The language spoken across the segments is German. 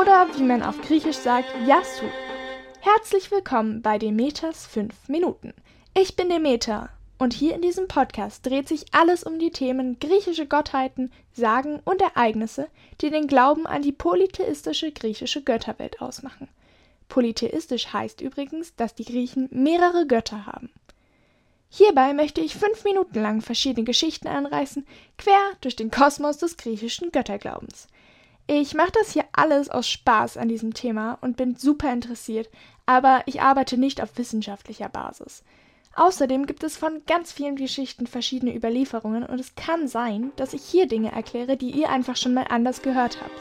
oder wie man auf Griechisch sagt, Yasu. Herzlich willkommen bei Demeters 5 Minuten. Ich bin Demeter und hier in diesem Podcast dreht sich alles um die Themen griechische Gottheiten, Sagen und Ereignisse, die den Glauben an die polytheistische griechische Götterwelt ausmachen. Polytheistisch heißt übrigens, dass die Griechen mehrere Götter haben. Hierbei möchte ich fünf Minuten lang verschiedene Geschichten anreißen, quer durch den Kosmos des griechischen Götterglaubens. Ich mache das hier alles aus Spaß an diesem Thema und bin super interessiert, aber ich arbeite nicht auf wissenschaftlicher Basis. Außerdem gibt es von ganz vielen Geschichten verschiedene Überlieferungen und es kann sein, dass ich hier Dinge erkläre, die ihr einfach schon mal anders gehört habt.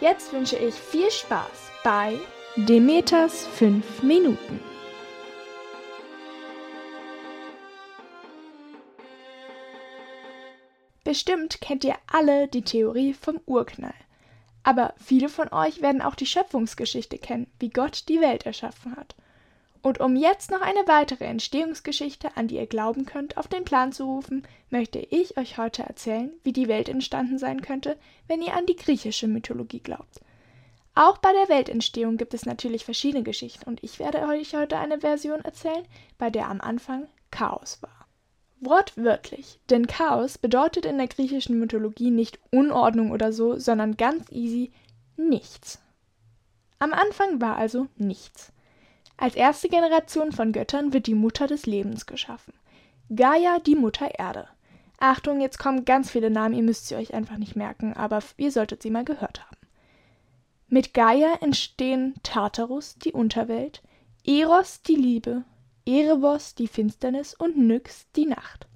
Jetzt wünsche ich viel Spaß bei Demeters 5 Minuten. Bestimmt kennt ihr alle die Theorie vom Urknall. Aber viele von euch werden auch die Schöpfungsgeschichte kennen, wie Gott die Welt erschaffen hat. Und um jetzt noch eine weitere Entstehungsgeschichte, an die ihr glauben könnt, auf den Plan zu rufen, möchte ich euch heute erzählen, wie die Welt entstanden sein könnte, wenn ihr an die griechische Mythologie glaubt. Auch bei der Weltentstehung gibt es natürlich verschiedene Geschichten und ich werde euch heute eine Version erzählen, bei der am Anfang Chaos war. Wortwörtlich, denn Chaos bedeutet in der griechischen Mythologie nicht Unordnung oder so, sondern ganz easy nichts. Am Anfang war also nichts. Als erste Generation von Göttern wird die Mutter des Lebens geschaffen. Gaia, die Mutter Erde. Achtung, jetzt kommen ganz viele Namen, ihr müsst sie euch einfach nicht merken, aber ihr solltet sie mal gehört haben. Mit Gaia entstehen Tartarus, die Unterwelt, Eros, die Liebe, Erebos die Finsternis und Nyx die Nacht.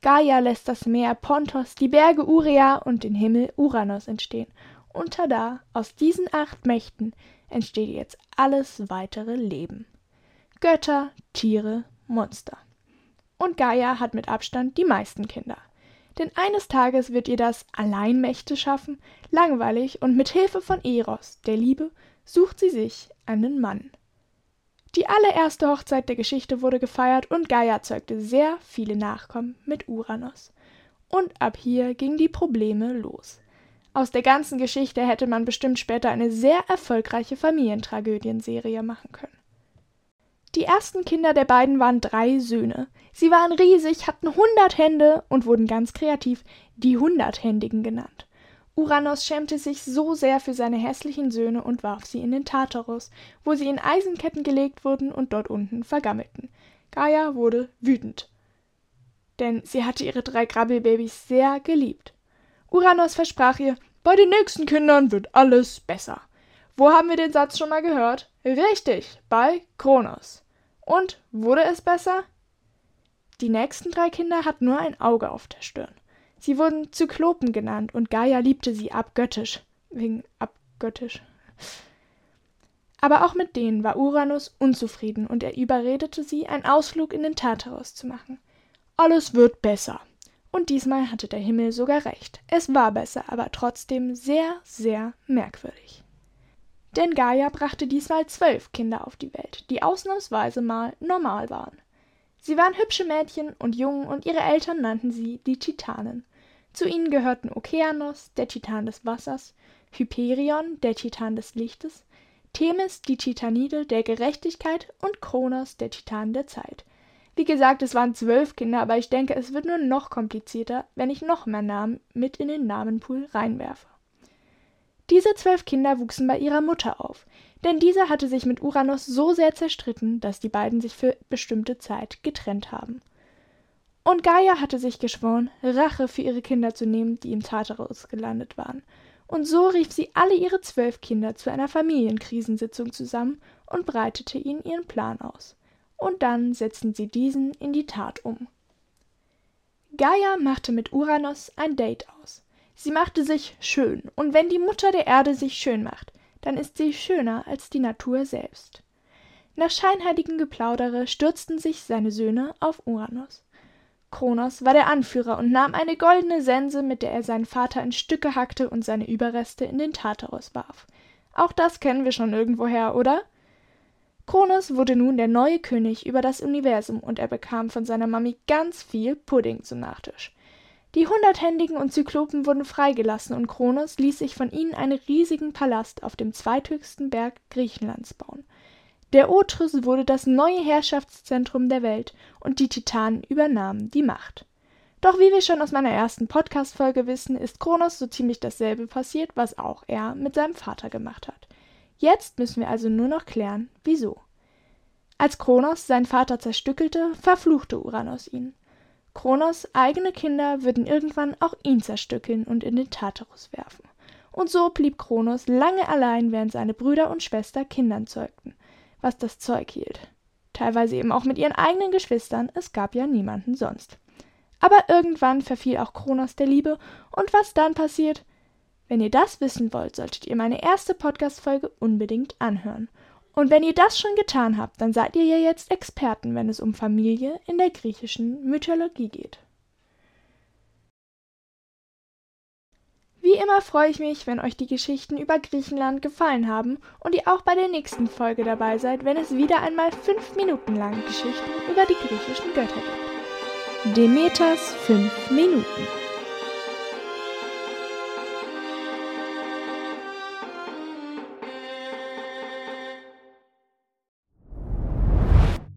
Gaia lässt das Meer Pontos, die Berge Urea und den Himmel Uranus entstehen. Und tada, aus diesen acht Mächten entsteht jetzt alles weitere Leben. Götter, Tiere, Monster. Und Gaia hat mit Abstand die meisten Kinder. Denn eines Tages wird ihr das Alleinmächte schaffen, langweilig und mit Hilfe von Eros, der Liebe, sucht sie sich einen Mann. Die allererste Hochzeit der Geschichte wurde gefeiert und Gaia zeugte sehr viele Nachkommen mit Uranus. Und ab hier gingen die Probleme los. Aus der ganzen Geschichte hätte man bestimmt später eine sehr erfolgreiche Familientragödienserie machen können. Die ersten Kinder der beiden waren drei Söhne. Sie waren riesig, hatten hundert Hände und wurden ganz kreativ die Hunderthändigen genannt. Uranus schämte sich so sehr für seine hässlichen Söhne und warf sie in den Tartarus, wo sie in Eisenketten gelegt wurden und dort unten vergammelten. Gaia wurde wütend, denn sie hatte ihre drei Grabbelbabys sehr geliebt. Uranus versprach ihr, bei den nächsten Kindern wird alles besser. Wo haben wir den Satz schon mal gehört? Richtig, bei Kronos. Und wurde es besser? Die nächsten drei Kinder hatten nur ein Auge auf der Stirn. Sie wurden Zyklopen genannt und Gaia liebte sie abgöttisch. Wegen abgöttisch. Aber auch mit denen war Uranus unzufrieden und er überredete sie, einen Ausflug in den Tartarus zu machen. Alles wird besser. Und diesmal hatte der Himmel sogar recht. Es war besser, aber trotzdem sehr, sehr merkwürdig. Denn Gaia brachte diesmal zwölf Kinder auf die Welt, die ausnahmsweise mal normal waren. Sie waren hübsche Mädchen und Jungen und ihre Eltern nannten sie die Titanen. Zu ihnen gehörten Okeanos, der Titan des Wassers, Hyperion, der Titan des Lichtes, Themis, die Titanide der Gerechtigkeit und Kronos, der Titan der Zeit. Wie gesagt, es waren zwölf Kinder, aber ich denke, es wird nur noch komplizierter, wenn ich noch mehr Namen mit in den Namenpool reinwerfe. Diese zwölf Kinder wuchsen bei ihrer Mutter auf, denn diese hatte sich mit Uranus so sehr zerstritten, dass die beiden sich für bestimmte Zeit getrennt haben. Und Gaia hatte sich geschworen, Rache für ihre Kinder zu nehmen, die im Tartarus gelandet waren. Und so rief sie alle ihre zwölf Kinder zu einer Familienkrisensitzung zusammen und breitete ihnen ihren Plan aus. Und dann setzten sie diesen in die Tat um. Gaia machte mit Uranus ein Date aus. Sie machte sich schön, und wenn die Mutter der Erde sich schön macht, dann ist sie schöner als die Natur selbst. Nach scheinheiligem Geplaudere stürzten sich seine Söhne auf Uranus. Kronos war der Anführer und nahm eine goldene Sense, mit der er seinen Vater in Stücke hackte und seine Überreste in den Tartarus warf. Auch das kennen wir schon irgendwoher, oder? Kronos wurde nun der neue König über das Universum und er bekam von seiner Mami ganz viel Pudding zum Nachtisch. Die Hunderthändigen und Zyklopen wurden freigelassen und Kronos ließ sich von ihnen einen riesigen Palast auf dem zweithöchsten Berg Griechenlands bauen. Der Otrys wurde das neue Herrschaftszentrum der Welt und die Titanen übernahmen die Macht. Doch wie wir schon aus meiner ersten Podcast-Folge wissen, ist Kronos so ziemlich dasselbe passiert, was auch er mit seinem Vater gemacht hat. Jetzt müssen wir also nur noch klären, wieso. Als Kronos seinen Vater zerstückelte, verfluchte Uranus ihn. Kronos eigene Kinder würden irgendwann auch ihn zerstückeln und in den Tartarus werfen. Und so blieb Kronos lange allein, während seine Brüder und Schwester Kindern zeugten, was das Zeug hielt. Teilweise eben auch mit ihren eigenen Geschwistern, es gab ja niemanden sonst. Aber irgendwann verfiel auch Kronos der Liebe, und was dann passiert? Wenn ihr das wissen wollt, solltet ihr meine erste Podcast-Folge unbedingt anhören. Und wenn ihr das schon getan habt, dann seid ihr ja jetzt Experten, wenn es um Familie in der griechischen Mythologie geht. Wie immer freue ich mich, wenn euch die Geschichten über Griechenland gefallen haben und ihr auch bei der nächsten Folge dabei seid, wenn es wieder einmal fünf Minuten lang Geschichten über die griechischen Götter gibt. Demeters fünf Minuten.